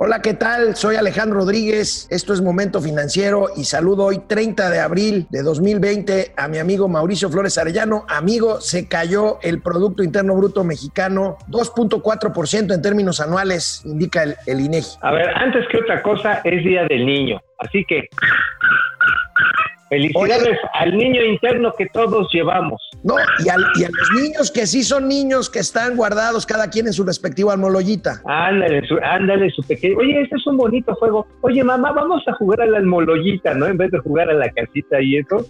Hola, ¿qué tal? Soy Alejandro Rodríguez. Esto es Momento Financiero y saludo hoy 30 de abril de 2020 a mi amigo Mauricio Flores Arellano. Amigo, se cayó el Producto Interno Bruto mexicano 2.4% en términos anuales, indica el, el INEGI. A ver, antes que otra cosa, es Día del Niño. Así que Felicidades al niño interno que todos llevamos. No, y, a los niños que sí son niños que están guardados cada quien en su respectivo almoloyita. Ándale, su, ándale, su pequeño. Oye, este es un bonito juego. Oye, mamá, vamos a jugar a la almoloyita, ¿no? En vez de jugar a la casita y eso.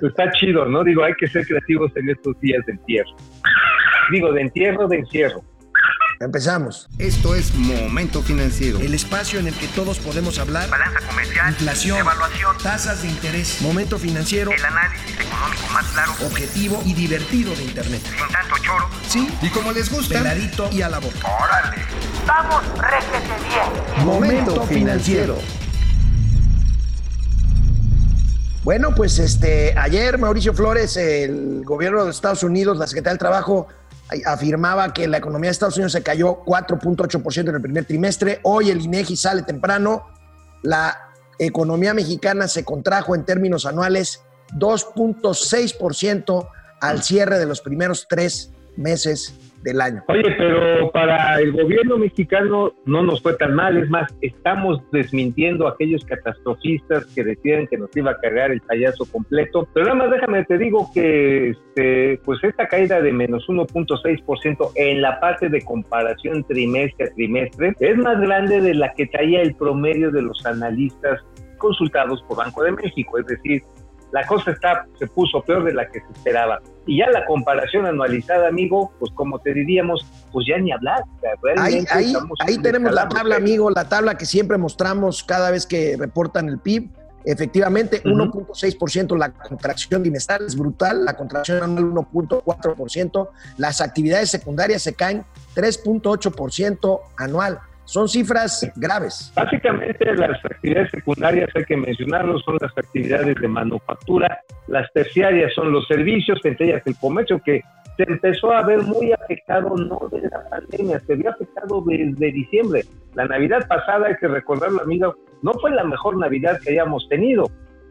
Pues está chido, ¿no? Digo, hay que ser creativos en estos días de entierro. Digo, de entierro, de encierro. Empezamos. Esto es Momento Financiero. El espacio en el que todos podemos hablar. Balanza comercial. Inflación. Evaluación. Tasas de interés. Momento Financiero. El análisis económico más claro. Objetivo y divertido de Internet. Sin tanto choro. Sí. Y como les gusta. Peladito y a la boca. ¡Órale! ¡Vamos, réjete bien! Momento Financiero. Bueno, pues este, ayer Mauricio Flores, el gobierno de Estados Unidos, la Secretaría del Trabajo, afirmaba que la economía de Estados Unidos se cayó 4.8% en el primer trimestre. Hoy el INEGI sale temprano. La economía mexicana se contrajo en términos anuales 2.6% al cierre de los primeros tres meses del año. Oye, pero para el gobierno mexicano no nos fue tan mal, es más, estamos desmintiendo aquellos catastrofistas que decían que nos iba a cargar el payaso completo, pero nada más déjame te digo que este, pues esta caída de menos 1.6% en la parte de comparación trimestre a trimestre es más grande de la que traía el promedio de los analistas consultados por Banco de México, es decir, la cosa está, se puso peor de la que se esperaba. Y ya la comparación anualizada, amigo, pues como te diríamos, pues ya ni hablar. ahí, ahí, tenemos la tabla, amigo, la tabla que siempre mostramos cada vez que reportan el PIB. Efectivamente, 1.6% la contracción bimestral es brutal, la contracción anual 1.4%, las actividades secundarias se caen 3.8% anual. Son cifras graves. Básicamente las actividades secundarias, hay que mencionarlo, son las actividades de manufactura, las terciarias son los servicios, entre ellas el comercio, que se empezó a ver muy afectado no de la pandemia, se vio afectado desde diciembre. La Navidad pasada, hay que recordarlo, amigo, no fue la mejor Navidad que hayamos tenido.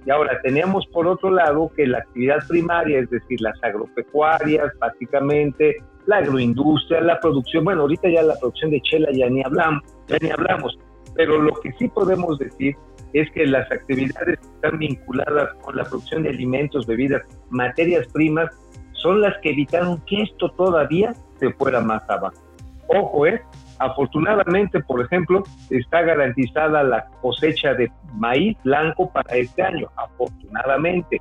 Y ahora tenemos por otro lado que la actividad primaria, es decir, las agropecuarias, básicamente, la agroindustria, la producción, bueno, ahorita ya la producción de chela ya ni hablamos, ya ni hablamos, pero lo que sí podemos decir es que las actividades que están vinculadas con la producción de alimentos, bebidas, materias primas, son las que evitaron que esto todavía se fuera más abajo. Ojo, ¿eh? Afortunadamente, por ejemplo, está garantizada la cosecha de maíz blanco para este año, afortunadamente.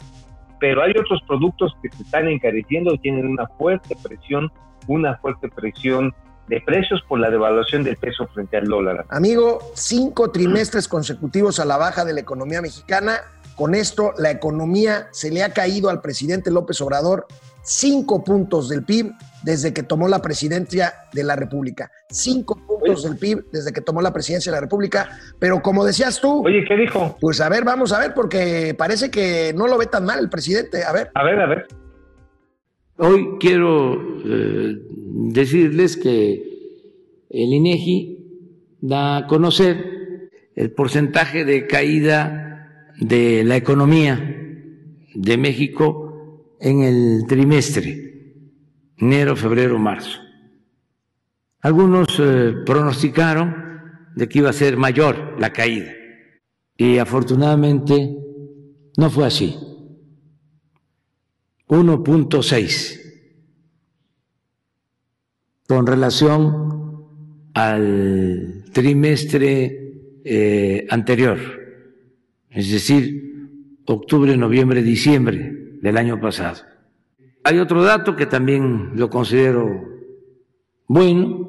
Pero hay otros productos que se están encareciendo tienen una fuerte presión una fuerte presión de precios por la devaluación del peso frente al dólar. Amigo, cinco trimestres consecutivos a la baja de la economía mexicana. Con esto, la economía se le ha caído al presidente López Obrador cinco puntos del PIB desde que tomó la presidencia de la República. Cinco puntos del PIB desde que tomó la presidencia de la República. Pero como decías tú. Oye, ¿qué dijo? Pues a ver, vamos a ver, porque parece que no lo ve tan mal el presidente. A ver. A ver, a ver. Hoy quiero eh, decirles que el INEGI da a conocer el porcentaje de caída de la economía de México en el trimestre, enero, febrero, marzo. Algunos eh, pronosticaron de que iba a ser mayor la caída y afortunadamente no fue así. 1.6 con relación al trimestre eh, anterior, es decir, octubre, noviembre, diciembre del año pasado. Hay otro dato que también lo considero bueno.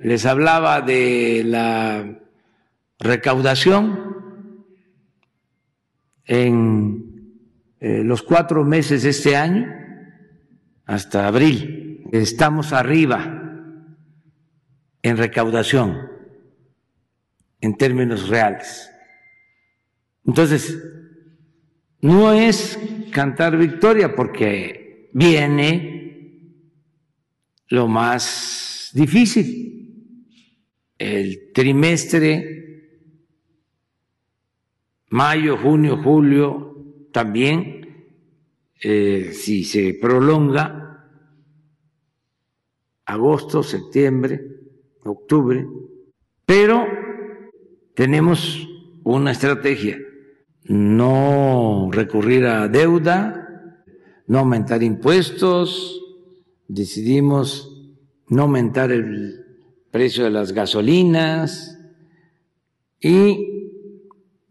Les hablaba de la recaudación en eh, los cuatro meses de este año, hasta abril, estamos arriba en recaudación en términos reales. Entonces, no es cantar victoria porque viene lo más difícil, el trimestre mayo, junio, julio, también, eh, si se prolonga, agosto, septiembre, octubre, pero tenemos una estrategia, no recurrir a deuda, no aumentar impuestos, decidimos no aumentar el precio de las gasolinas y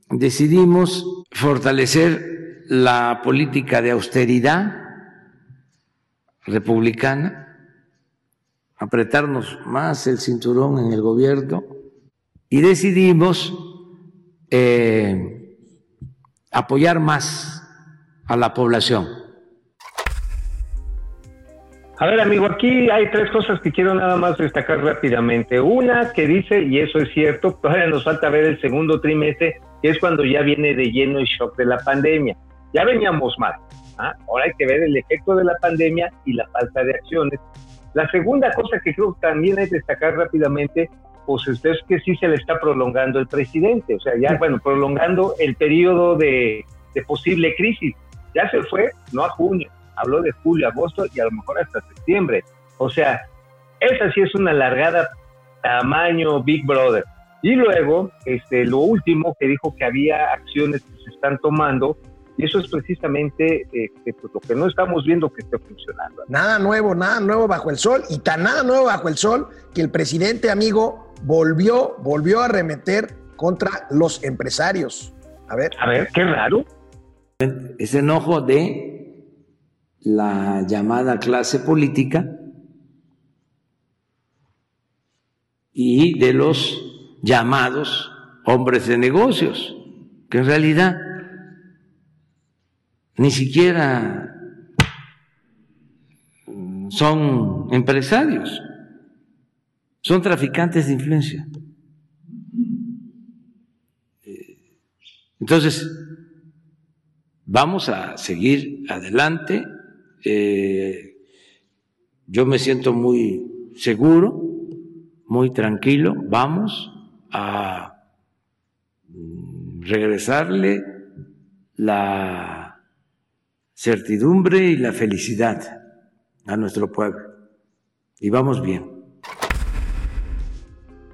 decidimos fortalecer la política de austeridad republicana, apretarnos más el cinturón en el gobierno y decidimos eh, apoyar más a la población a ver, amigo, aquí hay tres cosas que quiero nada más destacar rápidamente. Una que dice, y eso es cierto, todavía nos falta ver el segundo trimestre, que es cuando ya viene de lleno el shock de la pandemia. Ya veníamos mal. ¿ah? Ahora hay que ver el efecto de la pandemia y la falta de acciones. La segunda cosa que creo que también hay que destacar rápidamente, pues es que sí se le está prolongando el presidente, o sea, ya, bueno, prolongando el periodo de, de posible crisis. Ya se fue, no a junio, habló de julio, agosto y a lo mejor hasta septiembre. O sea, esa sí es una largada tamaño Big Brother. Y luego, este, lo último que dijo que había acciones que se están tomando, y eso es precisamente este, pues, lo que no estamos viendo que esté funcionando. Nada nuevo, nada nuevo bajo el sol, y tan nada nuevo bajo el sol que el presidente amigo volvió, volvió a remeter contra los empresarios. A ver. A ver, qué raro. Ese enojo de la llamada clase política y de los llamados hombres de negocios, que en realidad ni siquiera son empresarios, son traficantes de influencia. Entonces, vamos a seguir adelante eh, yo me siento muy seguro, muy tranquilo. Vamos a regresarle la certidumbre y la felicidad a nuestro pueblo. Y vamos bien.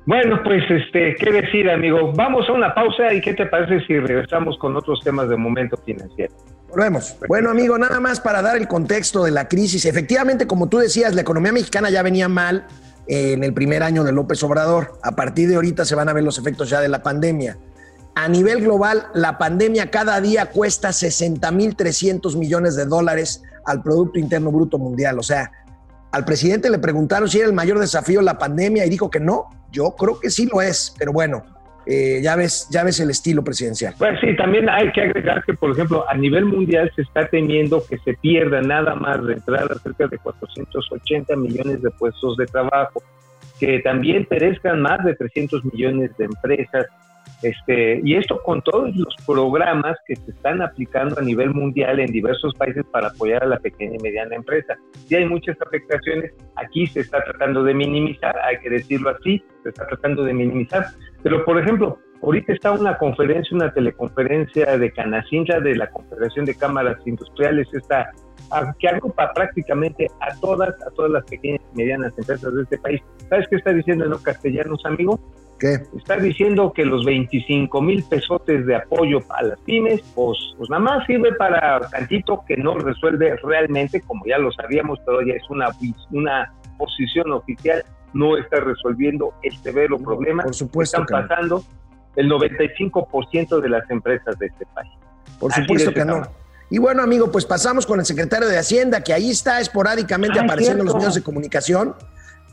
Bueno, pues este, qué decir, amigo. Vamos a una pausa y qué te parece si regresamos con otros temas de momento financiero. Volvemos. Bueno, amigo, nada más para dar el contexto de la crisis. Efectivamente, como tú decías, la economía mexicana ya venía mal eh, en el primer año de López Obrador. A partir de ahorita se van a ver los efectos ya de la pandemia. A nivel global, la pandemia cada día cuesta 60.300 millones de dólares al Producto Interno Bruto Mundial. O sea, al presidente le preguntaron si era el mayor desafío la pandemia y dijo que no. Yo creo que sí lo es, pero bueno, eh, ya, ves, ya ves el estilo presidencial. Pues sí, también hay que agregar que, por ejemplo, a nivel mundial se está temiendo que se pierda nada más de entrada cerca de 480 millones de puestos de trabajo, que también perezcan más de 300 millones de empresas, este, y esto con todos los programas que se están aplicando a nivel mundial en diversos países para apoyar a la pequeña y mediana empresa. Si hay muchas afectaciones, aquí se está tratando de minimizar, hay que decirlo así, se está tratando de minimizar. Pero, por ejemplo, ahorita está una conferencia, una teleconferencia de Canacintra de la Confederación de Cámaras Industriales, esta que agrupa prácticamente a todas, a todas las pequeñas y medianas empresas de este país. ¿Sabes qué está diciendo en los castellanos, amigo? Está diciendo que los 25 mil pesotes de apoyo a las pymes, pues, pues nada más sirve para tantito que no resuelve realmente, como ya lo sabíamos, pero ya es una, una posición oficial, no está resolviendo el severo problema Por supuesto que están pasando el 95% de las empresas de este país. Por supuesto que no. Y bueno, amigo, pues pasamos con el secretario de Hacienda, que ahí está esporádicamente ah, apareciendo en los medios de comunicación.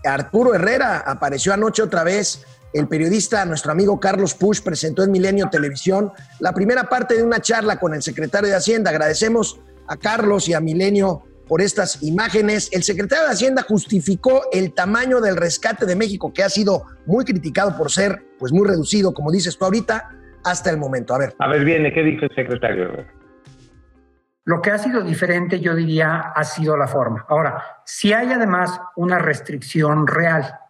Arturo Herrera apareció anoche otra vez el periodista, nuestro amigo Carlos Push, presentó en Milenio Televisión la primera parte de una charla con el secretario de Hacienda. Agradecemos a Carlos y a Milenio por estas imágenes. El secretario de Hacienda justificó el tamaño del rescate de México, que ha sido muy criticado por ser pues muy reducido, como dices tú ahorita, hasta el momento. A ver. A ver, viene, ¿qué dijo el secretario? Lo que ha sido diferente, yo diría, ha sido la forma. Ahora, si hay además una restricción real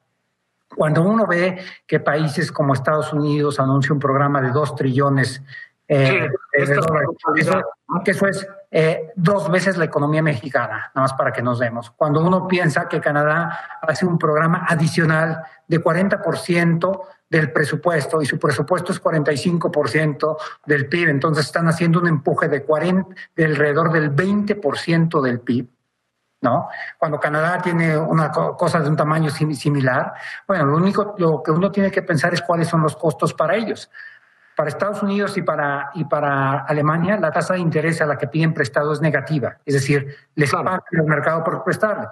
Cuando uno ve que países como Estados Unidos anuncian un programa de dos trillones eh, de dólares, eso, que eso es eh, dos veces la economía mexicana, nada más para que nos demos. Cuando uno piensa que Canadá hace un programa adicional de 40% del presupuesto y su presupuesto es 45% del PIB, entonces están haciendo un empuje de, 40, de alrededor del 20% del PIB. ¿No? Cuando Canadá tiene una cosa de un tamaño similar, bueno, lo único lo que uno tiene que pensar es cuáles son los costos para ellos. Para Estados Unidos y para, y para Alemania, la tasa de interés a la que piden prestado es negativa, es decir, les paga el mercado por prestarle.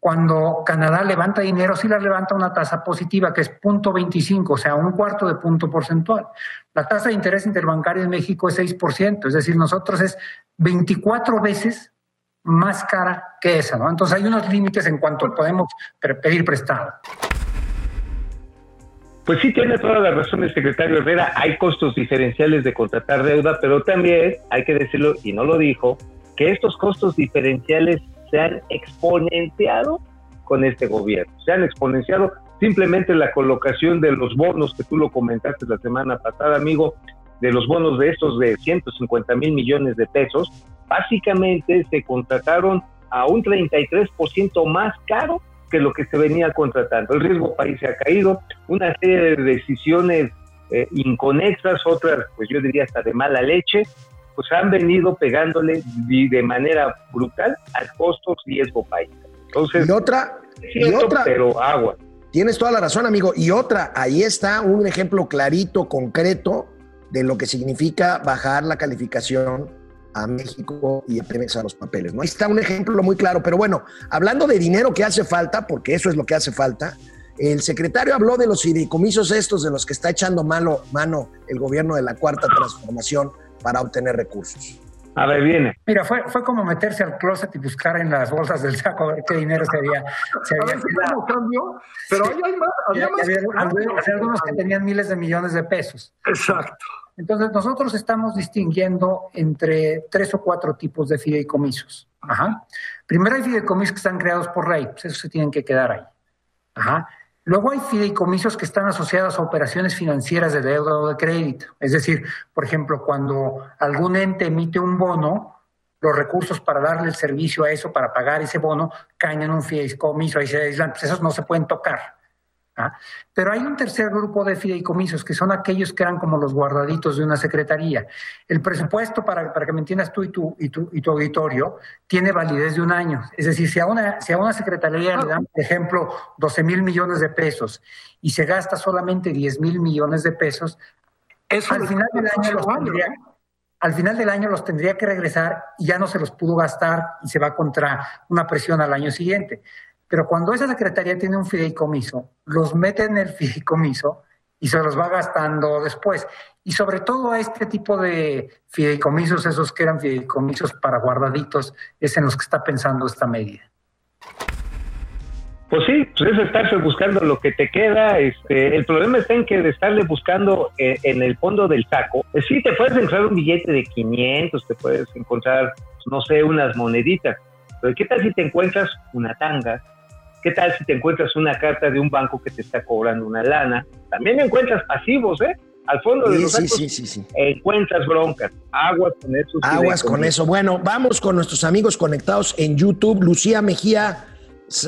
Cuando Canadá levanta dinero, sí la levanta una tasa positiva, que es 0.25, o sea, un cuarto de punto porcentual. La tasa de interés interbancario en México es 6%, es decir, nosotros es 24 veces más cara que esa, ¿no? Entonces hay unos límites en cuanto podemos pedir prestado. Pues sí, tiene toda la razón el secretario Herrera. Hay costos diferenciales de contratar deuda, pero también hay que decirlo, y no lo dijo, que estos costos diferenciales se han exponenciado con este gobierno. Se han exponenciado simplemente la colocación de los bonos, que tú lo comentaste la semana pasada, amigo, de los bonos de estos de 150 mil millones de pesos, básicamente se contrataron a un 33% más caro que lo que se venía contratando. El riesgo país se ha caído, una serie de decisiones eh, inconexas, otras, pues yo diría hasta de mala leche, pues han venido pegándole de manera brutal al costo riesgo país. Entonces, y otra, y otra, pero agua. Tienes toda la razón, amigo. Y otra, ahí está un ejemplo clarito, concreto, de lo que significa bajar la calificación a México y a Pemex a los papeles. ¿no? Ahí está un ejemplo muy claro. Pero bueno, hablando de dinero que hace falta, porque eso es lo que hace falta, el secretario habló de los fideicomisos estos de los que está echando mano, mano el gobierno de la Cuarta Transformación para obtener recursos. A ver, viene. Mira, fue, fue como meterse al closet y buscar en las bolsas del saco a ver qué dinero se había. Se había cambio, pero ahí hay más. Había, más había, algunos que tenían miles de millones de pesos. Exacto. Entonces, nosotros estamos distinguiendo entre tres o cuatro tipos de fideicomisos. Ajá. Primero hay fideicomisos que están creados por ley, pues esos se tienen que quedar ahí. Ajá. Luego hay fideicomisos que están asociados a operaciones financieras de deuda o de crédito. Es decir, por ejemplo, cuando algún ente emite un bono, los recursos para darle el servicio a eso, para pagar ese bono, caen en un fideicomiso, ahí se aislan, pues esos no se pueden tocar. ¿Ah? Pero hay un tercer grupo de fideicomisos que son aquellos que eran como los guardaditos de una secretaría. El presupuesto, para, para que me entiendas tú y tu, y, tu, y tu auditorio, tiene validez de un año. Es decir, si a una, si a una secretaría le dan, por ejemplo, 12 mil millones de pesos y se gasta solamente 10 mil millones de pesos, Eso al final del año los tendría, al final del año los tendría que regresar y ya no se los pudo gastar y se va contra una presión al año siguiente. Pero cuando esa secretaría tiene un fideicomiso, los mete en el fideicomiso y se los va gastando después. Y sobre todo a este tipo de fideicomisos, esos que eran fideicomisos para guardaditos, es en los que está pensando esta medida. Pues sí, pues es estarse buscando lo que te queda. Este, el problema está en que de estarle buscando en, en el fondo del saco, eh, sí te puedes encontrar un billete de 500, te puedes encontrar, no sé, unas moneditas. Pero ¿qué tal si te encuentras una tanga? ¿Qué tal si te encuentras una carta de un banco que te está cobrando una lana? También encuentras pasivos, ¿eh? Al fondo de Sí, los sí, sí, encuentras broncas. Aguas con eso. Aguas con eso. Bueno, vamos con nuestros amigos conectados en YouTube. Lucía Mejía,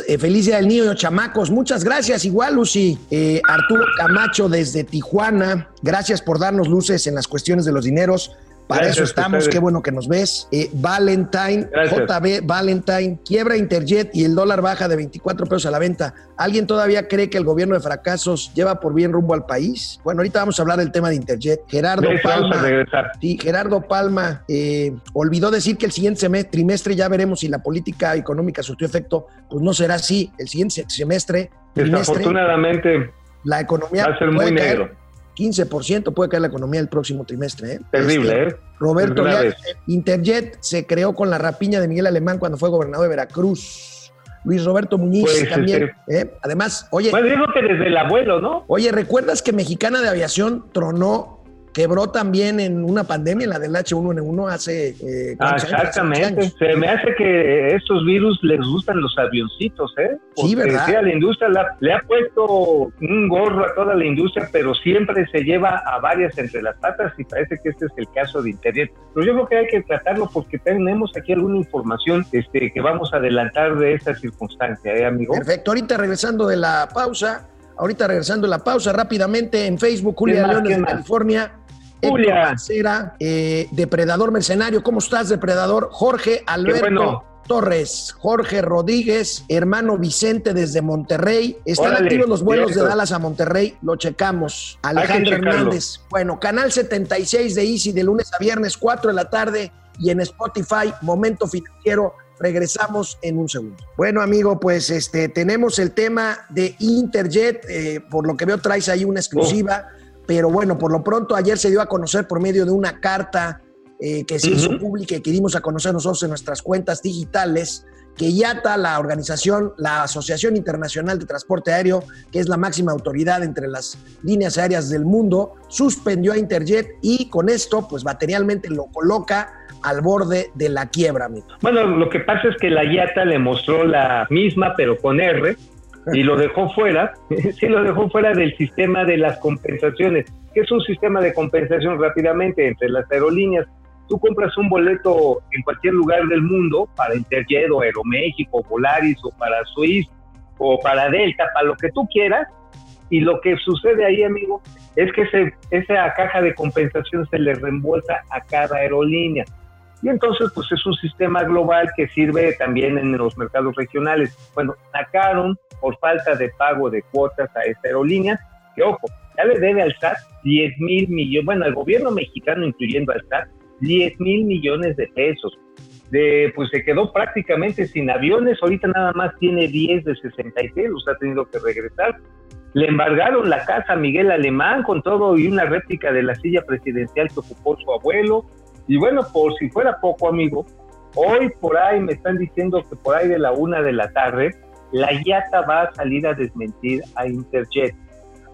eh, feliz día del niño, chamacos. Muchas gracias. Igual, Lucy. Eh, Arturo Camacho desde Tijuana. Gracias por darnos luces en las cuestiones de los dineros. Para Gracias eso estamos. ustedes. Qué bueno que nos ves. Eh, Valentine, Gracias. JB Valentine, quiebra Interjet y el dólar baja de 24 pesos a la venta. ¿Alguien todavía cree que el gobierno de fracasos lleva por bien rumbo al país? Bueno, ahorita vamos a hablar del tema de Interjet. Gerardo Palma. Sí, Gerardo Palma eh, olvidó decir que el siguiente semestre, trimestre ya veremos si la política económica surtió efecto. Pues no será así. El siguiente semestre, trimestre, Desafortunadamente la economía va a ser puede muy caer negro. 15% puede caer la economía el próximo trimestre. ¿eh? Terrible, Este, ¿eh? Roberto. Leal, Interjet se creó con la rapiña de Miguel Alemán cuando fue gobernador de Veracruz. Luis Roberto Muñiz Pues, también. ¿eh? Además, oye, Bueno, digo que desde el abuelo, ¿no? Oye, ¿recuerdas que Mexicana de Aviación tronó quebró también en una pandemia, en la del H1N1 hace... Eh, ah, exactamente. Se me hace que estos virus les gustan los avioncitos, ¿eh? sí, ¿verdad? la industria le ha puesto un gorro a toda la industria, pero siempre se lleva a varias entre las patas y parece que este es el caso de Internet. Pero yo creo que hay que tratarlo porque tenemos aquí alguna información este, que vamos a adelantar de esta circunstancia, ¿eh, amigo? Perfecto. Ahorita regresando de la pausa, ahorita regresando de la pausa, rápidamente en Facebook, Julia León de California. Julia. Eh, Depredador Mercenario, ¿cómo estás, Depredador? Jorge Alberto. Torres, Jorge Rodríguez, hermano Vicente desde Monterrey. Están activos los vuelos de Dallas a Monterrey, lo checamos. Alejandro Hernández. Bueno, canal 76 de Easy de lunes a viernes, 4 de la tarde y en Spotify, Momento Financiero. Regresamos en un segundo. Bueno, amigo, pues este tenemos el tema de Interjet. Eh, por lo que veo, traes ahí una exclusiva. Pero bueno, por lo pronto ayer se dio a conocer por medio de una carta eh, que se hizo pública y que dimos a conocer nosotros en nuestras cuentas digitales, que IATA, la organización, la Asociación Internacional de Transporte Aéreo, que es la máxima autoridad entre las líneas aéreas del mundo, suspendió a Interjet y con esto, pues materialmente lo coloca al borde de la quiebra, amigo. Bueno, lo que pasa es que la IATA le mostró la misma, pero con R, y lo dejó fuera, sí lo dejó fuera del sistema de las compensaciones, que es un sistema de compensación rápidamente entre las aerolíneas. Tú compras un boleto en cualquier lugar del mundo para Interjet o Aeroméxico, Volaris o para Swiss o para Delta, para lo que tú quieras, y lo que sucede ahí, amigo, es que ese, esa caja de compensación se le reembolsa a cada aerolínea. Y entonces, pues es un sistema global que sirve también en los mercados regionales. Bueno, sacaron por falta de pago de cuotas a esta aerolínea, que ojo, ya le debe al SAT 10 mil millones, bueno, al gobierno mexicano, incluyendo al SAT, 10 mil millones de pesos. De, pues se quedó prácticamente sin aviones, ahorita nada más tiene 10 de 66, los ha tenido que regresar. Le embargaron la casa a Miguel Alemán con todo y una réplica de la silla presidencial que ocupó su abuelo. Y bueno, por si fuera poco, amigo, hoy por ahí me están diciendo que por ahí de la una de la tarde, la IATA va a salir a desmentir a Interjet.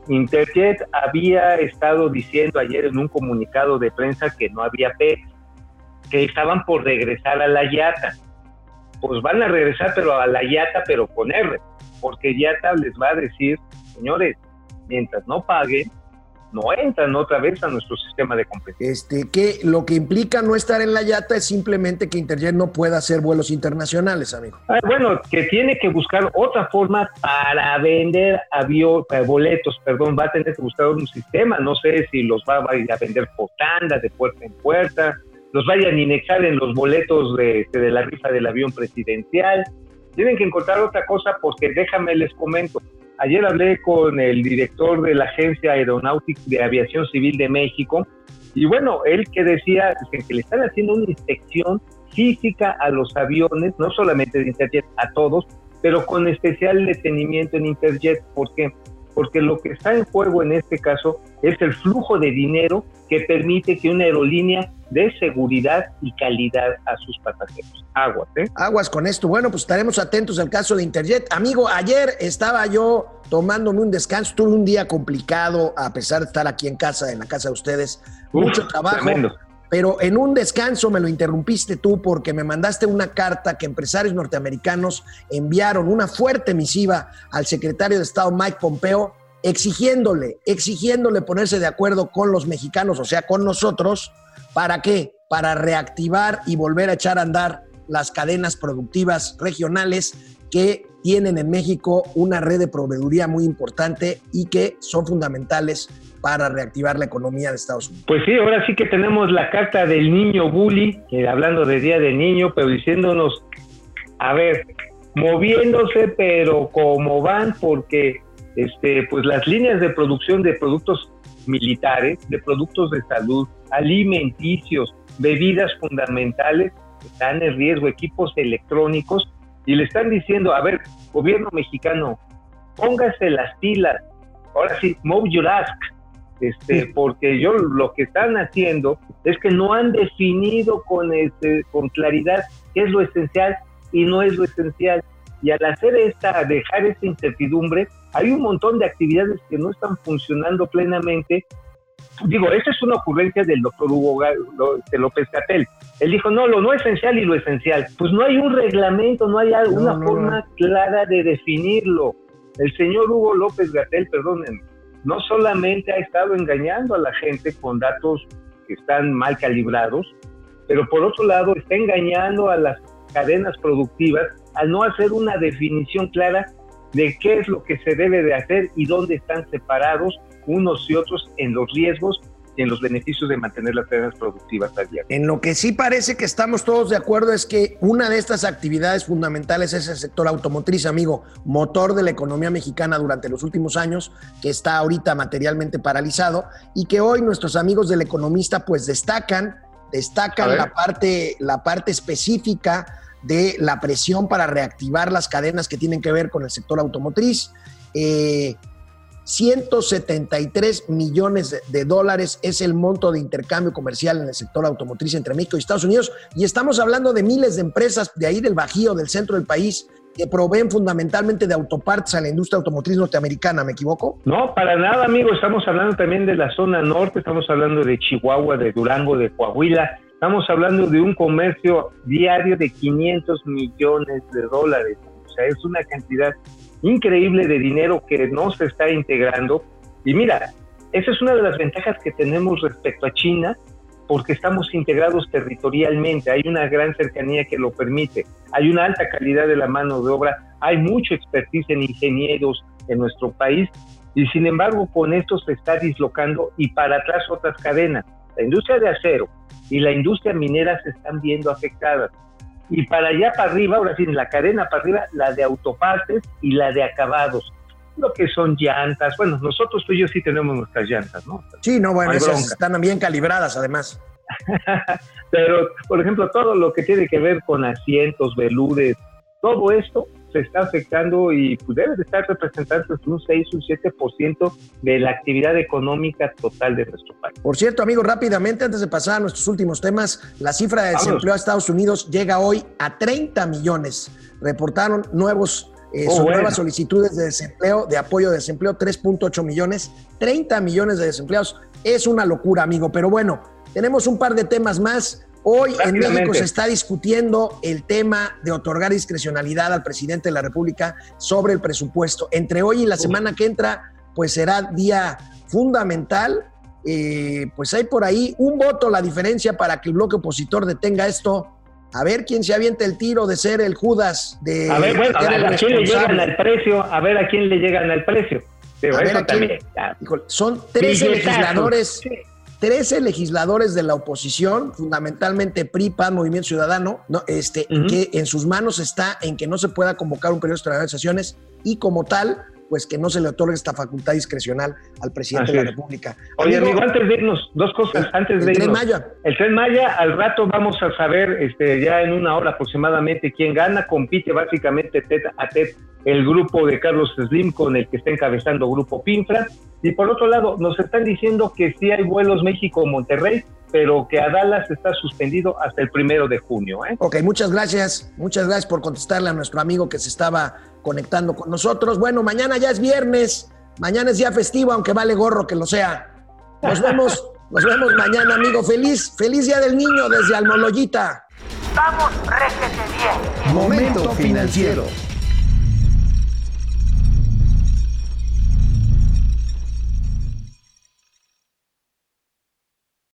Interjet había estado diciendo ayer en un comunicado de prensa que no había PET, que estaban por regresar a la IATA. Pues van a regresar pero a la IATA pero con R, porque IATA les va a decir, señores, mientras no paguen, no entran otra vez a nuestro sistema de compensación. Este, que lo que implica no estar en la YATA es simplemente que Interjet no pueda hacer vuelos internacionales, amigo. Ah, bueno, que tiene que buscar otra forma para vender avión, eh, boletos, perdón, va a tener que buscar un sistema, no sé si los va a ir a vender por tanda, de puerta en puerta, los vayan a inexar en los boletos de, de la rifa del avión presidencial. Tienen que encontrar otra cosa porque déjame les comento, Ayer hablé con el director de la Agencia Aeronáutica de Aviación Civil de México y bueno, él que decía que le están haciendo una inspección física a los aviones, no solamente de Interjet, a todos, pero con especial detenimiento en Interjet. ¿Por qué? Porque lo que está en juego en este caso es el flujo de dinero que permite que una aerolínea dé seguridad y calidad a sus pasajeros. Aguas, ¿eh? Aguas con esto. Bueno, pues estaremos atentos al caso de Interjet. Amigo, ayer estaba yo tomándome un descanso. Tuve un día complicado, a pesar de estar aquí en casa, en la casa de ustedes. Mucho trabajo. Pero en un descanso me lo interrumpiste tú porque me mandaste una carta que empresarios norteamericanos enviaron, una fuerte misiva al secretario de Estado Mike Pompeo, exigiéndole, exigiéndole ponerse de acuerdo con los mexicanos, o sea, con nosotros, ¿para qué? Para reactivar y volver a echar a andar las cadenas productivas regionales que tienen en México una red de proveeduría muy importante y que son fundamentales para reactivar la economía de Estados Unidos. Pues sí, ahora sí que tenemos la carta del niño bully, hablando de Día de Niño, pero diciéndonos, a ver, moviéndose, pero como van, porque este, pues las líneas de producción de productos militares, de productos de salud, alimenticios, bebidas fundamentales, están en riesgo, equipos electrónicos, y le están diciendo, a ver, gobierno mexicano, póngase las pilas, ahora sí, move your ask, este, porque yo lo que están haciendo es que no han definido con, este, con claridad qué es lo esencial y no es lo esencial. Y al hacer esta, dejar esta incertidumbre, hay un montón de actividades que no están funcionando plenamente digo, esa es una ocurrencia del doctor Hugo de López Catel. Él dijo, no, lo no esencial y lo esencial. Pues no hay un reglamento, no hay una forma clara de definirlo. El señor Hugo López Gatel, perdónenme, no solamente ha estado engañando a la gente con datos que están mal calibrados, pero por otro lado está engañando a las cadenas productivas al no hacer una definición clara de qué es lo que se debe de hacer y dónde están separados unos y otros en los riesgos y en los beneficios de mantener las cadenas productivas abiertas. En lo que sí parece que estamos todos de acuerdo es que una de estas actividades fundamentales es el sector automotriz, amigo, motor de la economía mexicana durante los últimos años, que está ahorita materialmente paralizado y que hoy nuestros amigos del economista pues destacan, destacan la parte, la parte específica de la presión para reactivar las cadenas que tienen que ver con el sector automotriz. Eh, 173 millones de dólares es el monto de intercambio comercial en el sector automotriz entre México y Estados Unidos. Y estamos hablando de miles de empresas de ahí del Bajío, del centro del país, que proveen fundamentalmente de autopartes a la industria automotriz norteamericana, ¿me equivoco? No, para nada, amigo. Estamos hablando también de la zona norte, estamos hablando de Chihuahua, de Durango, de Coahuila. Estamos hablando de un comercio diario de 500 millones de dólares. O sea, es una cantidad increíble de dinero que no se está integrando. Y mira, esa es una de las ventajas que tenemos respecto a China, porque estamos integrados territorialmente, hay una gran cercanía que lo permite, hay una alta calidad de la mano de obra, hay mucho expertise en ingenieros en nuestro país y sin embargo con esto se está dislocando y para atrás otras cadenas. La industria de acero y la industria minera se están viendo afectadas y para allá para arriba, ahora sí, en la cadena para arriba, la de autopartes y la de acabados. Lo que son llantas. Bueno, nosotros tú y yo sí tenemos nuestras llantas, ¿no? Sí, no, bueno, esas están bien calibradas además. Pero, por ejemplo, todo lo que tiene que ver con asientos, veludes, todo esto se está afectando y pues, debe de estar representando un 6 o un 7% de la actividad económica total de nuestro país. Por cierto, amigos, rápidamente, antes de pasar a nuestros últimos temas, la cifra de desempleo a Estados Unidos llega hoy a 30 millones. Reportaron nuevos eh, oh, nuevas solicitudes de desempleo, de apoyo de desempleo, 3.8 millones, 30 millones de desempleados. Es una locura, amigo, pero bueno, tenemos un par de temas más. Hoy en México se está discutiendo el tema de otorgar discrecionalidad al presidente de la República sobre el presupuesto. Entre hoy y la semana que entra, pues será día fundamental. Eh, pues hay por ahí un voto la diferencia para que el bloque opositor detenga esto. A ver quién se avienta el tiro de ser el Judas de. A ver, bueno, a, ver, a quién le llegan al precio. A ver a quién le llegan al precio. son 13 legisladores. 13 legisladores de la oposición, fundamentalmente PRI, PAN, Movimiento Ciudadano, ¿no? este, que en sus manos está en que no se pueda convocar un periodo de sesiones y como tal, pues que no se le otorgue esta facultad discrecional al presidente de la República. Oye, amigo, antes de irnos, dos cosas, antes de irnos. El tren Maya. El tren Maya, al rato vamos a saber, este, ya en una hora aproximadamente, quién gana, compite básicamente teta a TED el grupo de Carlos Slim con el que está encabezando Grupo Pinfra. Y por otro lado, nos están diciendo que sí hay vuelos México-Monterrey, pero que a Dallas está suspendido hasta el primero de junio. ¿eh? Ok, muchas gracias. Muchas gracias por contestarle a nuestro amigo que se estaba conectando con nosotros. Bueno, mañana ya es viernes, mañana es día festivo, aunque vale gorro que lo sea. Nos vemos, nos vemos mañana, amigo. Feliz, feliz día del niño desde Almoloyita. Vamos, réjete bien. Momento financiero.